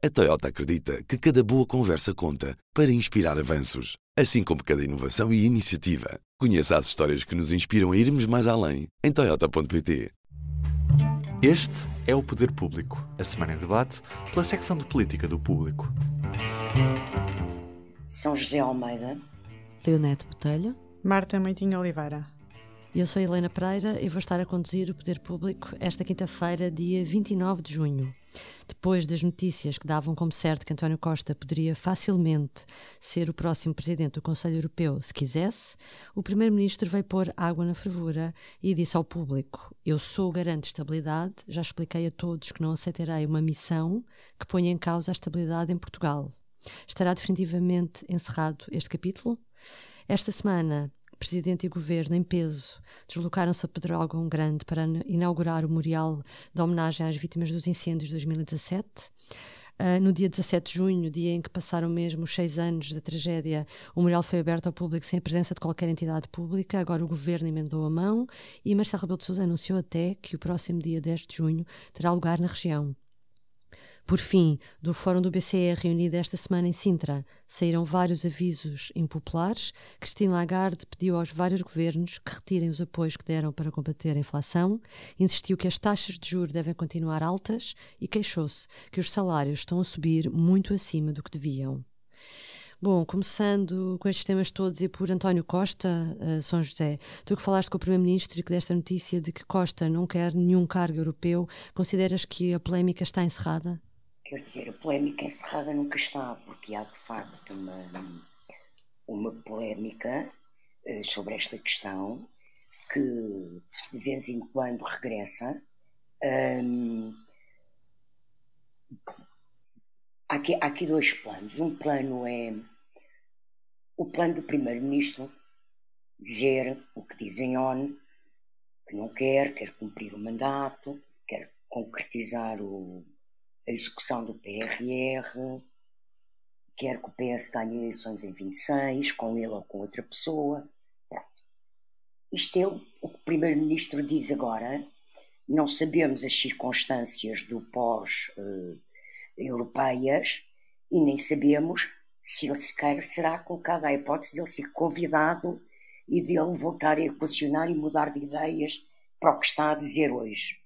A Toyota acredita que cada boa conversa conta para inspirar avanços, assim como cada inovação e iniciativa. Conheça as histórias que nos inspiram a irmos mais além em Toyota.pt. Este é o Poder Público, a semana em debate pela secção de política do público. São José Almeida, Leonete Botelho, Marta Moitinho Oliveira. Eu sou Helena Pereira e vou estar a conduzir o Poder Público esta quinta-feira, dia 29 de junho. Depois das notícias que davam como certo que António Costa poderia facilmente ser o próximo presidente do Conselho Europeu se quisesse, o primeiro-ministro veio pôr água na fervura e disse ao público: Eu sou o garante de estabilidade, já expliquei a todos que não aceitarei uma missão que ponha em causa a estabilidade em Portugal. Estará definitivamente encerrado este capítulo? Esta semana, Presidente e Governo, em peso, deslocaram-se a Pedrógão Grande para inaugurar o memorial de homenagem às vítimas dos incêndios de 2017. Uh, no dia 17 de junho, dia em que passaram mesmo os seis anos da tragédia, o memorial foi aberto ao público sem a presença de qualquer entidade pública. Agora o governo emendou a mão e Marcelo Rebelo de Sousa anunciou até que o próximo dia 10 de junho terá lugar na região. Por fim, do Fórum do BCE reunido esta semana em Sintra, saíram vários avisos impopulares. Christine Lagarde pediu aos vários governos que retirem os apoios que deram para combater a inflação, insistiu que as taxas de juros devem continuar altas e queixou-se que os salários estão a subir muito acima do que deviam. Bom, começando com estes temas todos e por António Costa, uh, São José, tu que falaste com o Primeiro-Ministro e que desta notícia de que Costa não quer nenhum cargo europeu, consideras que a polémica está encerrada? Quer dizer, a polémica encerrada nunca está, porque há de facto uma, uma polémica uh, sobre esta questão que de vez em quando regressa. Há, aqui, há aqui dois planos. Um plano é o plano do Primeiro-Ministro dizer o que dizem ONU, que não quer, quer cumprir o mandato, quer concretizar o, a execução do PRR, quer que o PS ganhe eleições em 26, com ele ou com outra pessoa. Pronto. Isto é o que o Primeiro-Ministro diz agora. Não sabemos as circunstâncias do pós-europeias e nem sabemos se ele sequer será colocado à hipótese de ele ser convidado e de ele voltar a equacionar e mudar de ideias para o que está a dizer hoje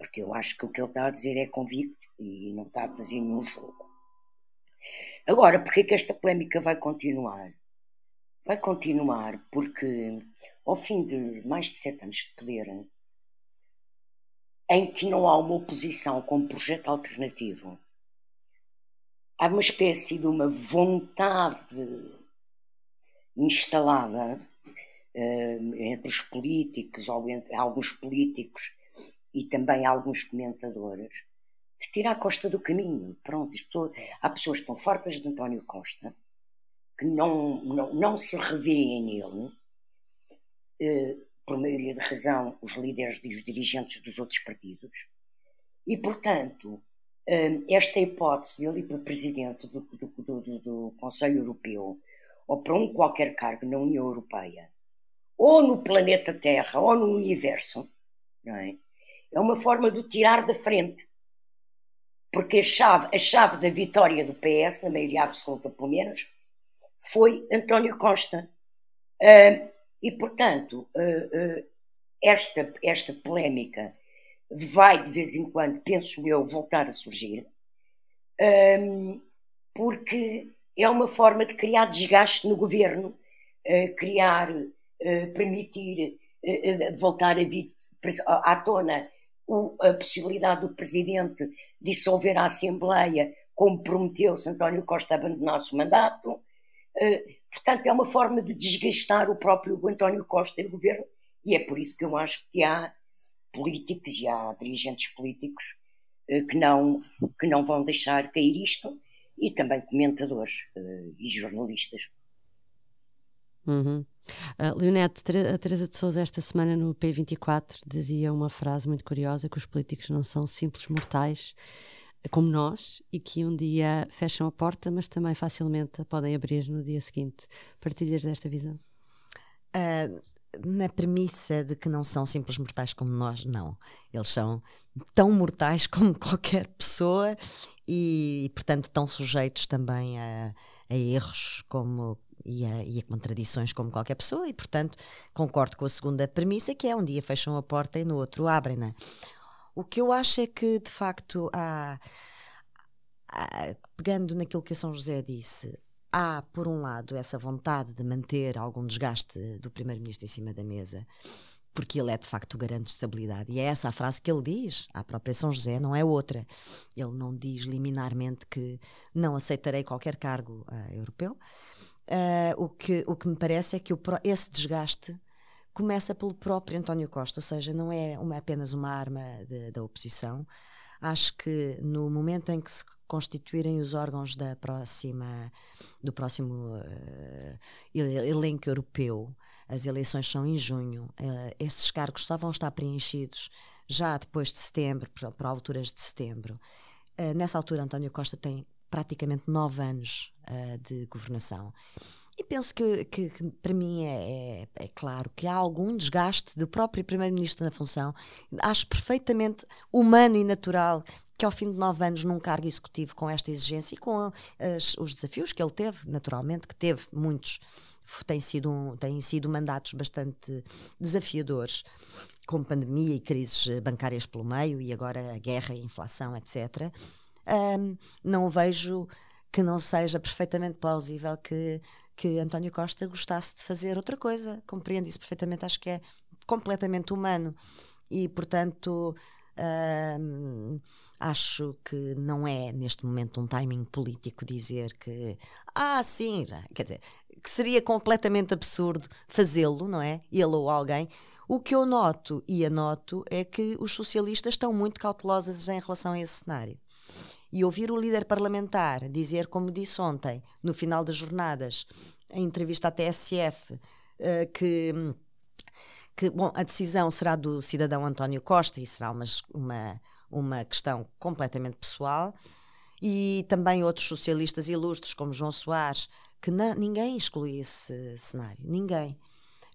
porque eu acho que o que ele está a dizer é convicto e não está a fazer nenhum jogo. Agora, porquê que esta polémica vai continuar? Vai continuar porque, ao fim de mais de sete anos de poder, em que não há uma oposição com um projeto alternativo, há uma espécie de uma vontade instalada uh, entre os políticos, ou entre alguns políticos e também alguns comentadores, de tirar Costa do caminho. Pronto, pessoas, há pessoas estão fartas de António Costa, que não, não, não se revêem nele, eh, por maioria de razão, os líderes e os dirigentes dos outros partidos, e, portanto, eh, esta hipótese de ele ir para presidente do, do, do, do Conselho Europeu ou para um qualquer cargo na União Europeia, ou no planeta Terra, ou no universo, não é? É uma forma de tirar da frente. Porque a chave, a chave da vitória do PS, na maioria absoluta pelo menos, foi António Costa. Uh, e, portanto, uh, uh, esta, esta polémica vai de vez em quando, penso eu, voltar a surgir, porque é uma forma de criar desgaste no governo, criar, permitir voltar a vir à tona a possibilidade do Presidente dissolver a Assembleia, como prometeu-se António Costa abandonasse o mandato. Eh, portanto, é uma forma de desgastar o próprio António Costa e o governo, e é por isso que eu acho que há políticos e há dirigentes políticos eh, que não, que não vão deixar cair isto, e também comentadores eh, e jornalistas. Uhum. Uh, Leonete, a Teresa de Souza esta semana no P24 dizia uma frase muito curiosa que os políticos não são simples mortais como nós e que um dia fecham a porta, mas também facilmente a podem abrir no dia seguinte. Partilhas desta visão? Uh, na premissa de que não são simples mortais como nós, não. Eles são tão mortais como qualquer pessoa e, portanto, tão sujeitos também a, a erros como e a, e a, contradições como qualquer pessoa, e portanto concordo com a segunda premissa, que é um dia fecham a porta e no outro abrem-na. O que eu acho é que, de facto, há, há, pegando naquilo que a São José disse, há, por um lado, essa vontade de manter algum desgaste do Primeiro-Ministro em cima da mesa, porque ele é de facto o garante de estabilidade. E é essa a frase que ele diz à própria São José, não é outra. Ele não diz liminarmente que não aceitarei qualquer cargo uh, europeu. Uh, o, que, o que me parece é que o, esse desgaste começa pelo próprio António Costa, ou seja, não é uma, apenas uma arma de, da oposição. Acho que no momento em que se constituírem os órgãos da próxima, do próximo uh, elenco europeu, as eleições são em junho, uh, esses cargos só vão estar preenchidos já depois de setembro, para, alturas de setembro. Uh, nessa altura, António Costa tem praticamente nove anos de governação. E penso que, que, que para mim é, é, é, claro que há algum desgaste do próprio Primeiro-Ministro na função. Acho perfeitamente humano e natural que ao fim de nove anos num cargo executivo com esta exigência e com as, os desafios que ele teve, naturalmente, que teve muitos, têm sido, um, têm sido mandatos bastante desafiadores, com pandemia e crises bancárias pelo meio e agora a guerra a inflação, etc. Um, não vejo que não seja perfeitamente plausível que que António Costa gostasse de fazer outra coisa. Compreendo isso perfeitamente, acho que é completamente humano. E, portanto, hum, acho que não é neste momento um timing político dizer que, ah, sim, quer dizer, que seria completamente absurdo fazê-lo, não é? Ele ou alguém. O que eu noto e anoto é que os socialistas estão muito cautelosos em relação a esse cenário. E ouvir o líder parlamentar dizer, como disse ontem, no final das jornadas, em entrevista à TSF, uh, eh, que, que bom, a decisão será do cidadão António Costa e será uma, uma, uma questão completamente pessoal, e também outros socialistas ilustres, como João Soares, que ninguém exclui esse cenário, ninguém.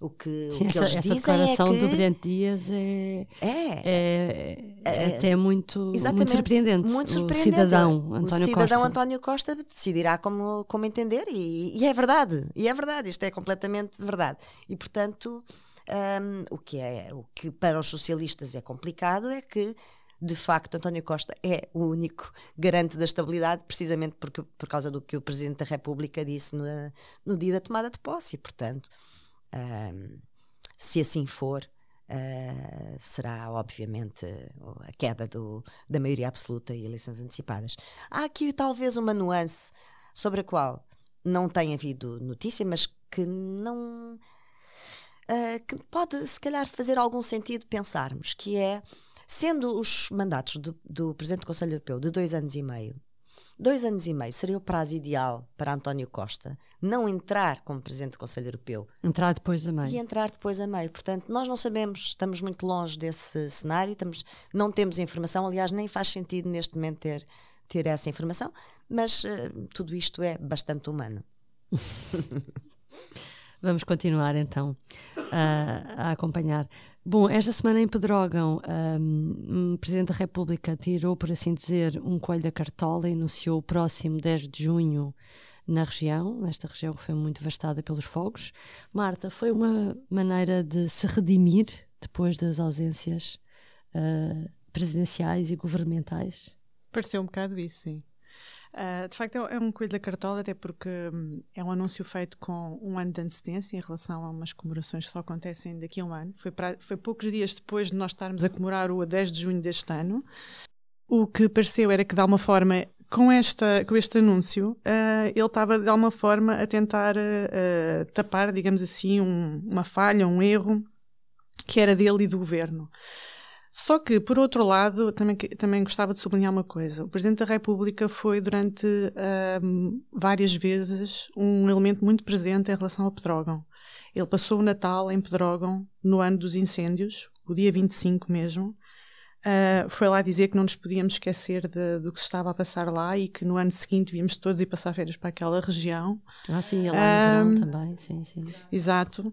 O que, Sim, o que essa, eles essa dizem declaração é que... do Brilhante Dias é, é, é, é até muito, muito surpreendente. Muito surpreendente. O cidadão António o cidadão Costa. António Costa decidirá como, como entender e, e, é verdade, e é verdade, isto é completamente verdade. E portanto, um, o, que é, o que para os socialistas é complicado é que de facto, António Costa é o único garante da estabilidade, precisamente porque, por causa do que o Presidente da República disse no, no dia da tomada de posse. E, portanto, um, se assim for, uh, será obviamente a queda do, da maioria absoluta e eleições antecipadas. Há aqui talvez uma nuance sobre a qual não tem havido notícia, mas que não. Uh, que pode, se calhar, fazer algum sentido pensarmos, que é, sendo os mandatos do, do Presidente do Conselho Europeu de dois anos e meio, Dois anos e meio seria o prazo ideal para António Costa não entrar como Presidente do Conselho Europeu. Entrar depois a meio. E entrar depois a meio. Portanto, nós não sabemos, estamos muito longe desse cenário, estamos, não temos informação, aliás, nem faz sentido neste momento ter, ter essa informação, mas uh, tudo isto é bastante humano. Vamos continuar então a, a acompanhar. Bom, esta semana em Pedrógão, um, o Presidente da República tirou, por assim dizer, um coelho da cartola e anunciou o próximo 10 de junho na região, nesta região que foi muito devastada pelos fogos. Marta, foi uma maneira de se redimir depois das ausências uh, presidenciais e governamentais? Pareceu um bocado isso, sim. Uh, de facto, é um coelho da cartola, até porque um, é um anúncio feito com um ano de antecedência em relação a umas comemorações que só acontecem daqui a um ano. Foi, pra, foi poucos dias depois de nós estarmos a comemorar o 10 de junho deste ano. O que pareceu era que, de alguma forma, com, esta, com este anúncio, uh, ele estava, de alguma forma, a tentar uh, tapar, digamos assim, um, uma falha, um erro que era dele e do governo. Só que, por outro lado, também, também gostava de sublinhar uma coisa. O Presidente da República foi, durante um, várias vezes, um elemento muito presente em relação ao Pedrógão. Ele passou o Natal em Pedrógão, no ano dos incêndios, o dia 25 mesmo, Uh, foi lá dizer que não nos podíamos esquecer de, do que se estava a passar lá e que no ano seguinte víamos todos ir passar férias para aquela região. Ah, sim, lá no um, verão também, sim, sim. Exato.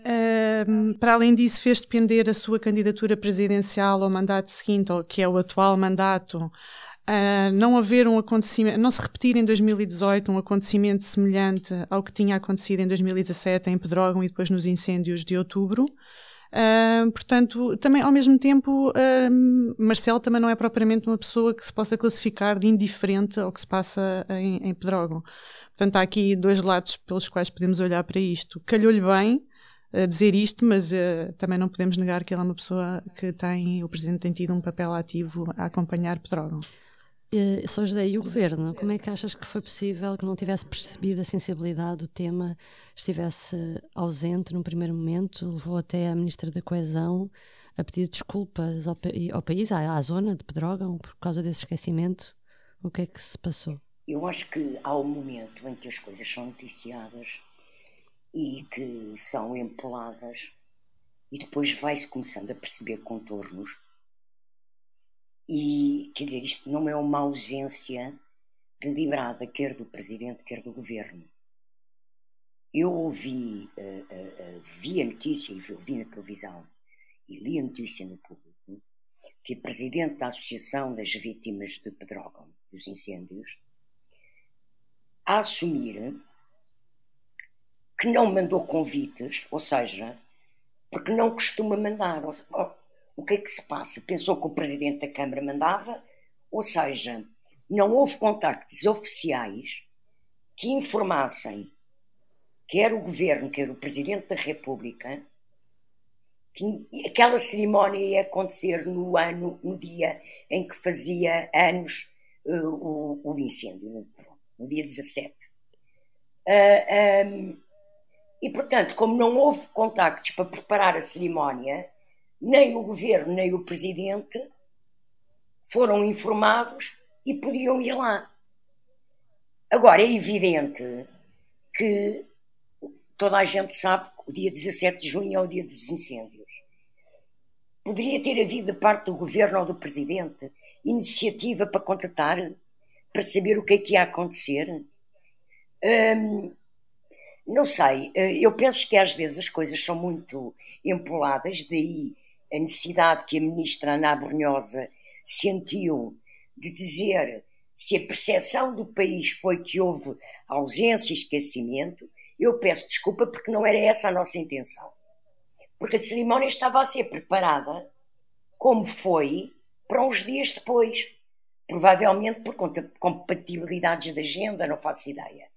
Uh, para além disso, fez depender a sua candidatura presidencial ao mandato seguinte, que é o atual mandato, Uh, não haver um acontecimento, não se repetir em 2018 um acontecimento semelhante ao que tinha acontecido em 2017 em Pedrógão e depois nos incêndios de outubro. Uh, portanto, também ao mesmo tempo, uh, Marcelo também não é propriamente uma pessoa que se possa classificar de indiferente ao que se passa em, em Pedrógão. Portanto, há aqui dois lados pelos quais podemos olhar para isto. Calhou-lhe bem uh, dizer isto, mas também não podemos negar que ela é uma pessoa que tem, o Presidente tem tido um papel ativo a acompanhar Pedrógão. Uh, São José, e o governo, como é que achas que foi possível que não tivesse percebido a sensibilidade do tema, estivesse ausente num primeiro momento, levou até a Ministra da Coesão a pedir desculpas ao, ao país, à, à, zona de Pedrógão, por causa desse esquecimento? O que é que se passou? Eu acho que há um momento em que as coisas são noticiadas e que são empoladas e depois vai-se começando a perceber contornos e, quer dizer, isto não é uma ausência deliberada, quer do presidente, quer do governo. Eu ouvi, uh, uh, uh, vi a notícia e ouvi na televisão e li a notícia no público que o presidente da Associação das Vítimas de Pedrógão, dos incêndios, a assumir que não mandou convites, ou seja, porque não costuma mandar. O que é que se passa? Pensou que o presidente da Câmara mandava, ou seja, não houve contactos oficiais que informassem quer o governo, quer o presidente da República, que aquela cerimónia ia acontecer no ano, no dia em que fazia anos uh, o, o, incêndio, no, dia 17. Uh, um, e, portanto, como não houve contactos para preparar a cerimónia, nem o governo nem o presidente foram informados e podiam ir lá. Agora, é evidente que toda a gente sabe que o dia 17 de junho é o dia dos incêndios. Poderia ter havido, da parte do governo ou do presidente, iniciativa para contatar, para saber o que é que ia acontecer? Hum, não sei, eh, eu penso que às vezes as coisas são muito empoladas, daí a necessidade que a ministra Ana Brunhosa sentiu de dizer se a percepção do país foi que houve ausência e esquecimento, eu peço desculpa porque não era essa a nossa intenção. Porque a cerimónia estava a ser preparada como foi para uns dias depois. Provavelmente por compatibilidades de agenda, não faço ideia.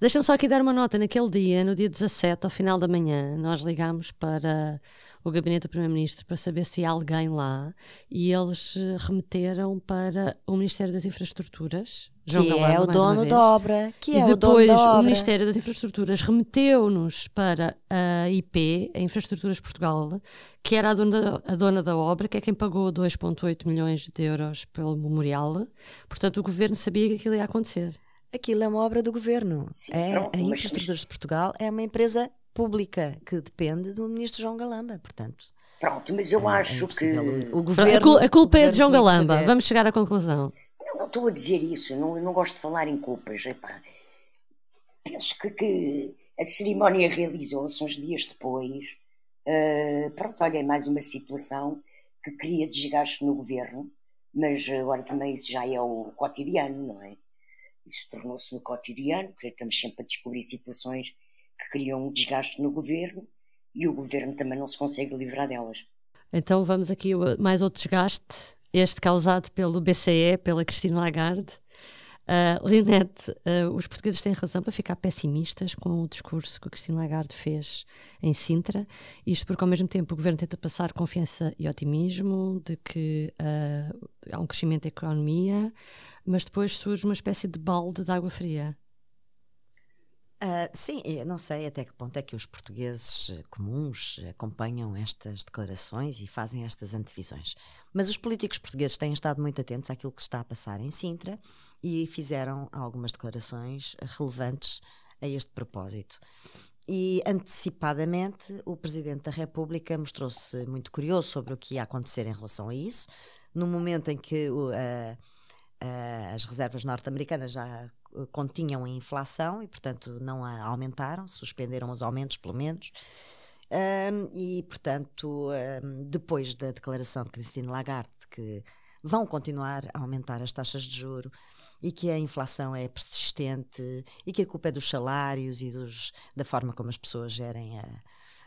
Deixa-me só aqui dar uma nota. Naquele dia, no dia 17, ao final da manhã, nós ligámos para o gabinete do Primeiro-Ministro para saber se há alguém lá e eles eh, remeteram para o Ministério das Infraestruturas. João que Galamba, é o dono da obra. Que e é depois o, dono o Ministério das Infraestruturas remeteu-nos para a IP, a Infraestruturas Portugal, que era a dona, a dona da obra, que é quem pagou 2,8 milhões de euros pelo memorial. Portanto, o governo sabia que aquilo ia acontecer. Aquilo é uma obra do governo. Sim, é, pronto, a Infraestruturas de Portugal é uma empresa pública que depende do ministro João Galamba, portanto. Pronto, mas eu é, acho é que o governo, a, culpa é de João Galamba. Vamos chegar à conclusão. Não, não estou a dizer isso, não, não gosto de falar em culpas. Epá. Penso que, que a cerimónia realizou-se uns dias depois. Uh, pronto, olha, é mais uma situação que cria desgaste no governo, mas agora também isso já é o cotidiano, não é? Isso tornou-se no cotidiano, porque estamos sempre a descobrir situações que criam um desgaste no governo e o governo também não se consegue livrar delas. Então vamos aqui mais outro desgaste, este causado pelo BCE, pela Cristina Lagarde. Uh, Linete, uh, os portugueses têm razão para ficar pessimistas com o discurso que a Cristina Lagarde fez em Sintra, isto porque ao mesmo tempo o governo tenta passar confiança e otimismo de que uh, há um crescimento da economia, mas depois surge uma espécie de balde de água fria. Uh, sim, não sei até que ponto é que os portugueses eh, comuns acompanham estas declarações e fazem estas antevisões. Mas os políticos portugueses têm estado muito atentos àquilo que está a passar em Sintra e fizeram algumas declarações relevantes a este propósito. e antecipadamente o Presidente da República mostrou-se muito curioso sobre o que ia acontecer em relação a isso. No momento em que uh, uh, as reservas norte-americanas já continham a inflação e, portanto, não a aumentaram, suspenderam os aumentos, pelo menos. Um, e, portanto, um, depois da declaração de Christine Lagarde que vão continuar a aumentar as taxas de juro e que a inflação é persistente e que a culpa é dos salários e dos, da forma como as pessoas gerem a,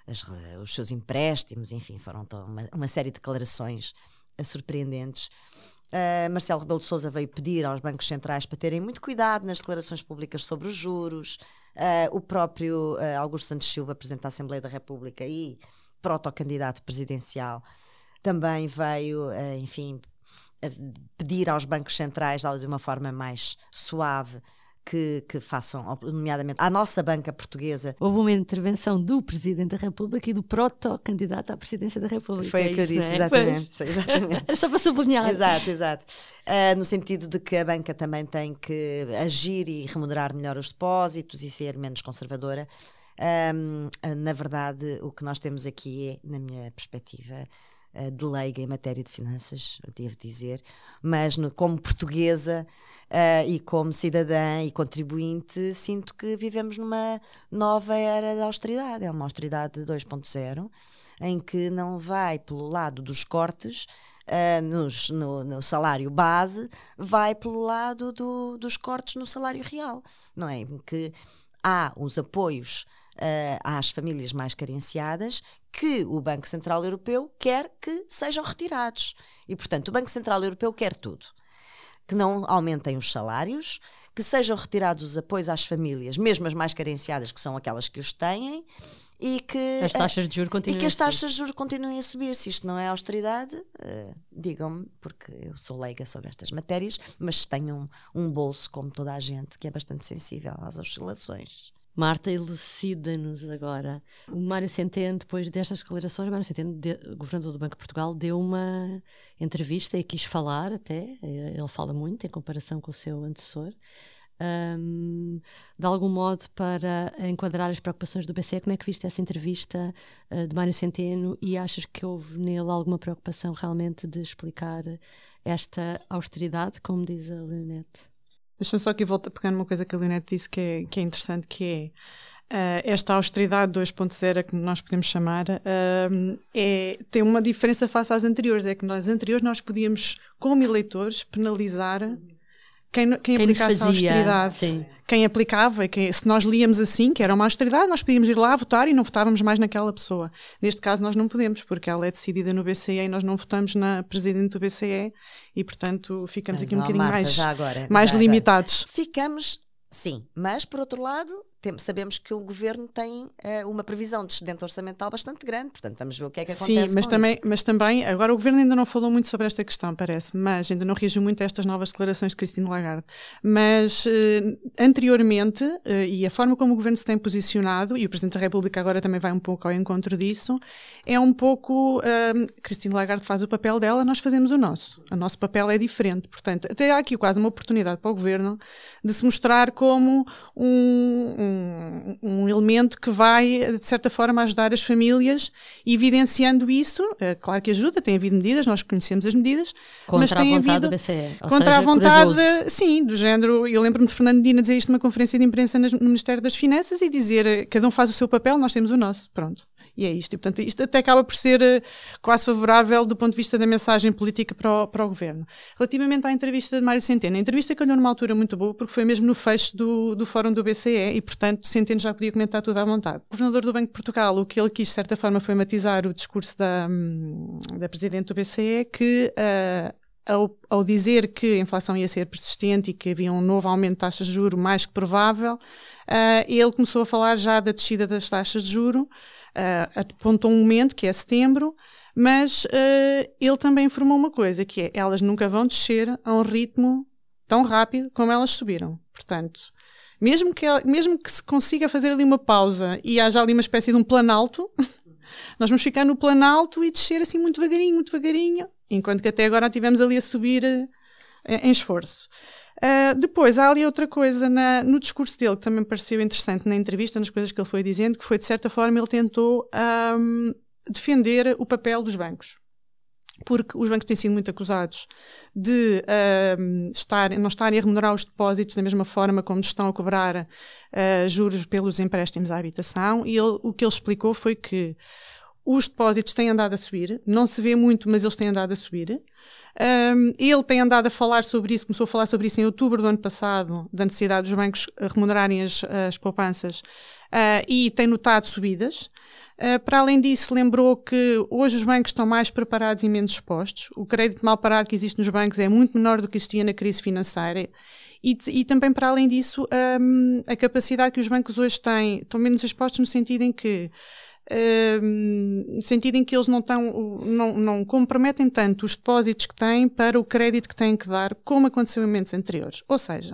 as, os seus empréstimos, enfim, foram uma, uma série de declarações surpreendentes. Uh, Marcelo Rebelo de Sousa veio pedir aos bancos centrais para terem muito cuidado nas declarações públicas sobre os juros. Uh, o próprio uh, Augusto Santos Silva, Presidente da Assembleia da República e protocandidato presidencial, também veio, enfim, pedir aos bancos centrais de uma forma mais suave que, que, façam, nomeadamente à nossa banca portuguesa. Houve uma intervenção do Presidente da República e do proto-candidato à Presidência da República. Foi é o que eu disse, é? exatamente. exatamente. Era só para sublinhar. Exato, exato. Uh, no sentido de que a banca também tem que agir e remunerar melhor os depósitos e ser menos conservadora. Um, na verdade, o que nós temos aqui é, na minha perspectiva, uh, de leiga em matéria de finanças, devo dizer, mas no, como portuguesa uh, e como cidadã e contribuinte, sinto que vivemos numa nova era de austeridade. É uma austeridade 2.0, em que não vai pelo lado dos cortes. Uh, nos, no, no, salário base, vai pelo lado do, dos cortes no salário real, não é? Que há os apoios uh, às famílias mais carenciadas que o Banco Central Europeu quer que sejam retirados. E, portanto, o Banco Central Europeu quer tudo. Que não aumentem os salários, que sejam retirados os apoios às famílias, mesmo as mais carenciadas, que são aquelas que os têm, e que as taxas de juros continuem e que as taxas de juros continuem a subir. Se isto não é austeridade, uh, digam-me, porque eu sou leiga sobre estas matérias, mas tenho um, um bolso, como toda a gente, que é bastante sensível às oscilações. Marta, elucida-nos agora. O Mário Centeno, depois destas declarações, Mário Centeno, de, governador do Banco de Portugal, deu uma entrevista e quis falar até, ele fala muito em comparação com o seu antecessor, um, de algum modo para enquadrar as preocupações do BCE. Como é que viste essa entrevista uh, de Mário Centeno e achas que houve nele alguma preocupação realmente de explicar esta austeridade, como diz a Leonete? Deixa-me só aqui voltar a pegar numa coisa que a Leonete disse que é, que é interessante, que é Uh, esta austeridade 2.0 que nós podemos chamar uh, é, tem uma diferença face às anteriores. É que nas anteriores nós podíamos como eleitores penalizar quem, quem, quem aplicasse a austeridade, sim. quem aplicava, quem, se nós líamos assim, que era uma austeridade, nós podíamos ir lá votar e não votávamos mais naquela pessoa. Neste caso, nós não podemos, porque ela é decidida no BCE e nós não votamos na presidente do BCE e, portanto, ficamos mas, aqui um bocadinho Marta, mais, agora, mais limitados. Agora. Ficamos, sim, mas por outro lado, sabemos que o governo tem uh, uma previsão de excedente orçamental bastante grande, portanto vamos ver o que é que acontece. Sim, mas também, isso. mas também, agora o governo ainda não falou muito sobre esta questão, parece, mas ainda não reagiu muito a estas novas declarações de Cristina Lagarde. Mas uh, anteriormente, uh, e a forma como o governo se tem posicionado, e o Presidente da República agora também vai um pouco ao encontro disso, é um pouco. Cristina Lagarde faz o papel dela, nós fazemos o nosso. O nosso papel é diferente, portanto, até há aqui quase uma oportunidade para o governo de se mostrar como um, um um, elemento que vai, de certa forma, ajudar as famílias, evidenciando isso. É, claro que ajuda, tem havido medidas, nós conhecemos as medidas, contra mas tem a vontade havido. Do BCE, contra seja, a vontade, corajoso. sim, do género. Eu lembro-me de Fernando Medina dizer isto numa conferência de imprensa no Ministério das Finanças e dizer eh, cada um faz o seu papel, nós temos o nosso. Pronto. E é isto. E, portanto, isto até acaba por ser uh, quase favorável do ponto de vista da mensagem política para o, para o governo. Relativamente à entrevista de Mário Centeno, a entrevista calhou numa altura muito boa, porque foi mesmo no fecho do, do fórum do BCE e, portanto, Centeno já podia comentar tudo à vontade. O governador do Banco de Portugal, o que ele quis, de certa forma, foi matizar o discurso da, hum, da presidente do BCE, que. Uh, ao, ao, dizer que a inflação ia ser persistente e que havia um novo aumento de taxas de juro mais que provável, uh, ele começou a falar já da descida das taxas de juro, uh, apontou um momento, que é setembro, mas uh, ele também informou uma coisa, que é elas nunca vão descer a um ritmo tão rápido como elas subiram. Portanto, mesmo que, ela, mesmo que se consiga fazer ali uma pausa e haja ali uma espécie de um planalto, nós vamos ficar no planalto e descer assim muito devagarinho, muito devagarinho, enquanto que até agora estivemos ali a subir uh, em esforço. Uh, depois, há ali outra coisa na, no discurso dele que também pareceu interessante na entrevista, nas coisas que ele foi dizendo, que foi, de certa forma, ele tentou um, defender o papel dos bancos. Porque os bancos têm sido muito acusados de uh, estar, não estarem a remunerar os depósitos da mesma forma como estão a cobrar uh, juros pelos empréstimos à habitação, e ele, o que ele explicou foi que os depósitos têm andado a subir, não se vê muito, mas eles têm andado a subir. Um, ele tem andado a falar sobre isso, começou a falar sobre isso em outubro do ano passado, da necessidade dos bancos remunerarem as, as poupanças, uh, e tem notado subidas. Uh, para além disso, lembrou que hoje os bancos estão mais preparados e menos expostos. O crédito mal parado que existe nos bancos é muito menor do que existia na crise financeira. E, e também, para além disso, um, a capacidade que os bancos hoje têm, estão menos expostos no sentido em que no sentido em que eles não, tão, não, não comprometem tanto os depósitos que têm para o crédito que têm que dar, como aconteceu em momentos anteriores. Ou seja,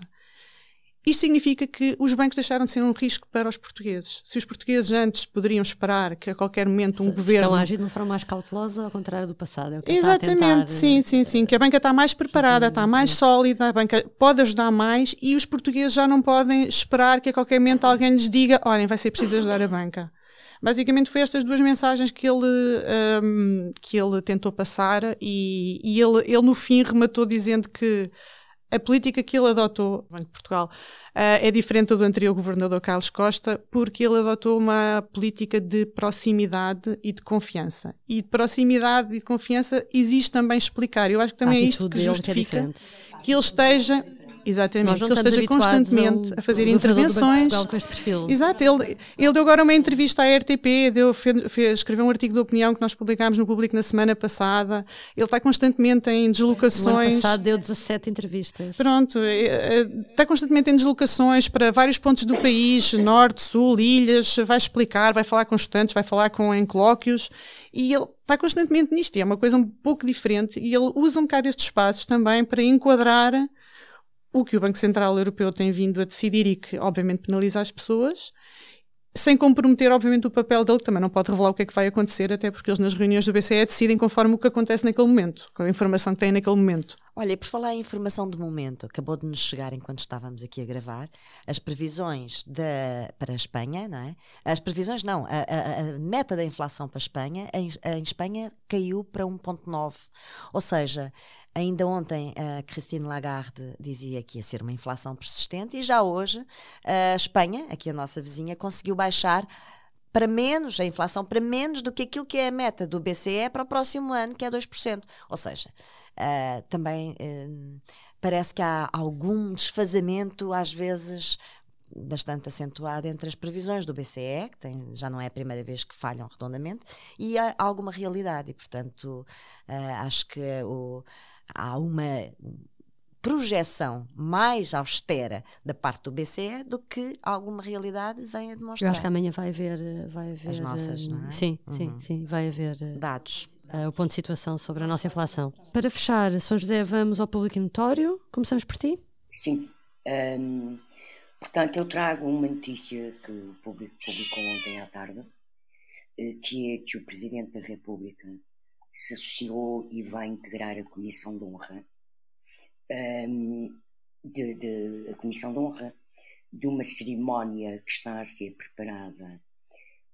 isto significa que os bancos deixaram de ser um risco para os portugueses. Se os portugueses antes poderiam esperar que a qualquer momento um Estão governo. Estão a agir de uma forma mais cautelosa, ao contrário do passado. É Exatamente, tentar... sim, sim, sim. Que a banca está mais preparada, está mais sólida, a banca pode ajudar mais e os portugueses já não podem esperar que a qualquer momento alguém lhes diga: olhem, vai ser preciso ajudar a banca. Basicamente foi estas duas mensagens que ele, um, que ele tentou passar e, e ele, ele no fim rematou dizendo que a política que ele adotou, Banco de Portugal, uh, é diferente do anterior governador Carlos Costa, porque ele adotou uma política de proximidade e de confiança. E de proximidade e de confiança existe também explicar. Eu acho que também é isto que justifica que, é que ele esteja Exatamente, que ele esteja constantemente a fazer intervenções. Exato, ele, ele deu agora uma entrevista à RTP, deu, fez, fez, escreveu um artigo de opinião que nós publicámos no público na semana passada. Ele está constantemente em deslocações. No ano passado deu 17 entrevistas. Pronto, é, é, está constantemente em deslocações para vários pontos do país, norte, sul, ilhas, vai explicar, vai falar com estudantes, vai falar com encolóquios e ele está constantemente nisto. E é uma coisa um pouco diferente e ele usa um bocado estes espaços também para enquadrar o que o Banco Central Europeu tem vindo a decidir e que, obviamente, penaliza as pessoas, sem comprometer, obviamente, o papel dele, que também não pode revelar o que é que vai acontecer, até porque eles nas reuniões do BCE decidem conforme o que acontece naquele momento, com a informação que têm naquele momento. Olha, por falar em informação de momento, acabou de nos chegar enquanto estávamos aqui a gravar, as previsões de, para a Espanha, não é? As previsões não, a, a, a meta da inflação para a Espanha, em, em Espanha caiu para 1,9. Ou seja, Ainda ontem a Christine Lagarde dizia que ia ser uma inflação persistente e já hoje a Espanha, aqui a nossa vizinha, conseguiu baixar para menos, a inflação para menos do que aquilo que é a meta do BCE para o próximo ano, que é 2%. Ou seja, uh, também uh, parece que há algum desfazamento, às vezes bastante acentuado entre as previsões do BCE, que tem, já não é a primeira vez que falham redondamente, e há alguma realidade. E, portanto, uh, acho que o há uma projeção mais austera da parte do BCE do que alguma realidade vem a demonstrar. Eu acho que amanhã vai haver, vai haver as nossas, não é? Sim, uhum. sim, sim, vai haver eh, dados. Uh, o ponto de situação sobre a nossa inflação. Para fechar, São José, vamos ao público notório. Começamos por ti? Sim. Um, portanto, eu trago uma notícia que o público publicou ontem à tarde, eh, que é que o Presidente da República se associou e vai integrar a Comissão de Honra, um, de, de, a Comissão de Honra de uma cerimónia que está a ser preparada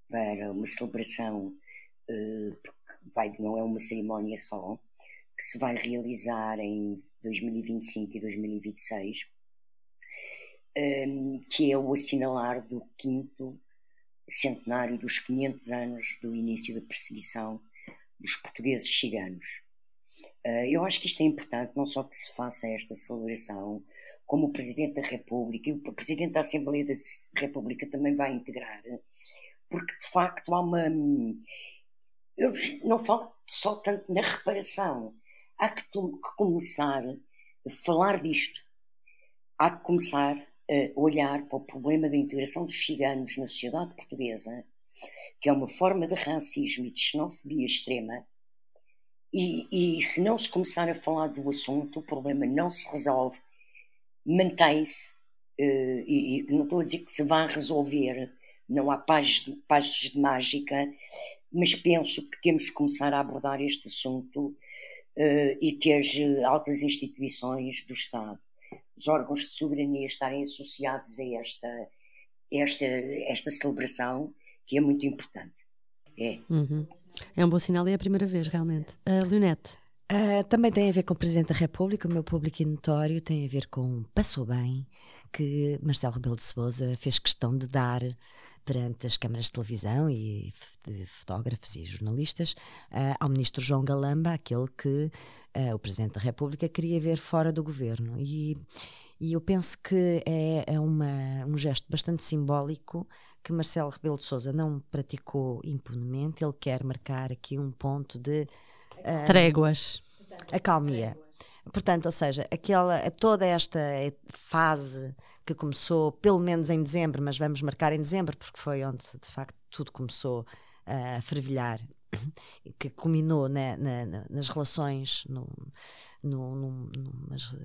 para uma celebração, uh, porque vai, não é uma cerimónia só, que se vai realizar em 2025 e 2026, um, que é o assinalar do quinto centenário dos 500 anos do início da perseguição dos portugueses ciganos. Uh, eu acho que isto é importante, não só que se faça esta celebração, como o Presidente da República e o Presidente da Assembleia da República também vai integrar, porque de facto há uma. Eu não falo só tanto na reparação, há que, que começar a falar disto, há que começar a olhar para o problema da integração dos ciganos na sociedade portuguesa que é uma forma de racismo e de xenofobia extrema, e, e se não se começar a falar do assunto, o problema não se resolve, mantém-se, uh, e, e, não estou a dizer que se vá resolver, não há páginas de, de mágica, mas penso que temos que começar a abordar este assunto uh, e que as altas instituições do Estado, os órgãos de soberania estarem associados a esta, esta, esta celebração, que é muito importante. É. Uhum. É um bom sinal e é a primeira vez, realmente. Uh, Leonete. Uh, também tem a ver com o Presidente da República, o meu público notório tem a ver com Passou Bem, que Marcelo Rebelo de Sousa fez questão de dar perante as câmaras de televisão e de fotógrafos e jornalistas uh, ao ministro João Galamba, aquele que uh, o Presidente da República queria ver fora do governo. E, e eu penso que é, é uma, um gesto bastante simbólico que Marcelo Rebelo de Sousa não praticou impunemente, ele quer marcar aqui um ponto de uh, tréguas. Acalmia. Portanto, ou seja, aquela, toda esta fase que começou pelo menos em dezembro, mas vamos marcar em dezembro, porque foi onde de facto tudo começou a fervilhar, que culminou na, na, nas relações, no, no, no, mas,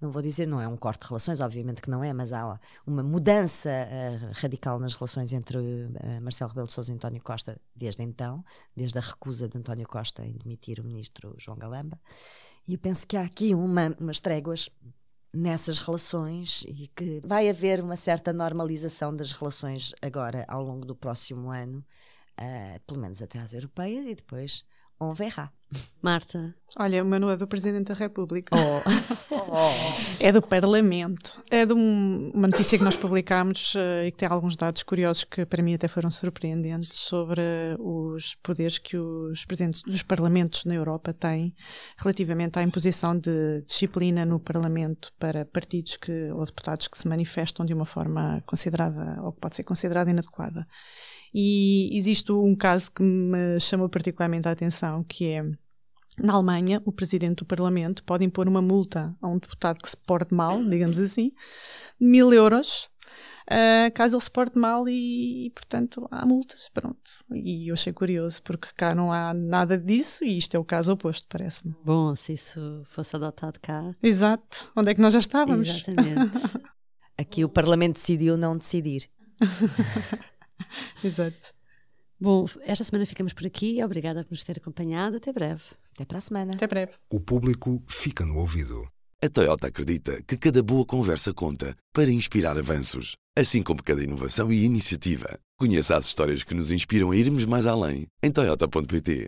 não vou dizer, não é um corte de relações, obviamente que não é, mas há uma mudança uh, radical nas relações entre uh, Marcelo Rebelo de Sousa e António Costa desde então, desde a recusa de António Costa em demitir o ministro João Galamba. E eu penso que há aqui uma, umas tréguas nessas relações e que vai haver uma certa normalização das relações agora ao longo do próximo ano, uh, pelo menos até às europeias e depois on verra. Marta. Olha, o meu não é do Presidente da República. Oh. oh. É do Parlamento. É de um, uma notícia que nós publicámos uh, e que tem alguns dados curiosos que para mim até foram surpreendentes sobre os poderes que os presidentes dos parlamentos na Europa têm relativamente à imposição de disciplina no Parlamento para partidos que, ou deputados que se manifestam de uma forma considerada ou que pode ser considerada inadequada. E existe um caso que me chamou particularmente a atenção, que é na Alemanha, o presidente do Parlamento pode impor uma multa a um deputado que se porte mal, digamos assim, mil euros, uh, caso ele se porte mal e, e, portanto, há multas, pronto. E eu achei curioso, porque cá não há nada disso e isto é o caso oposto, parece-me. Bom, se isso fosse adotado cá... Exato. Onde é que nós já estávamos? Exatamente. Aqui o Parlamento decidiu não decidir. Exato. Bom, esta semana ficamos por aqui. Obrigada por nos ter acompanhado. Até breve. Até para a semana. Até breve. O público fica no ouvido. A Toyota acredita que cada boa conversa conta para inspirar avanços, assim como cada inovação e iniciativa. Conheça as histórias que nos inspiram a irmos mais além em Toyota.pt.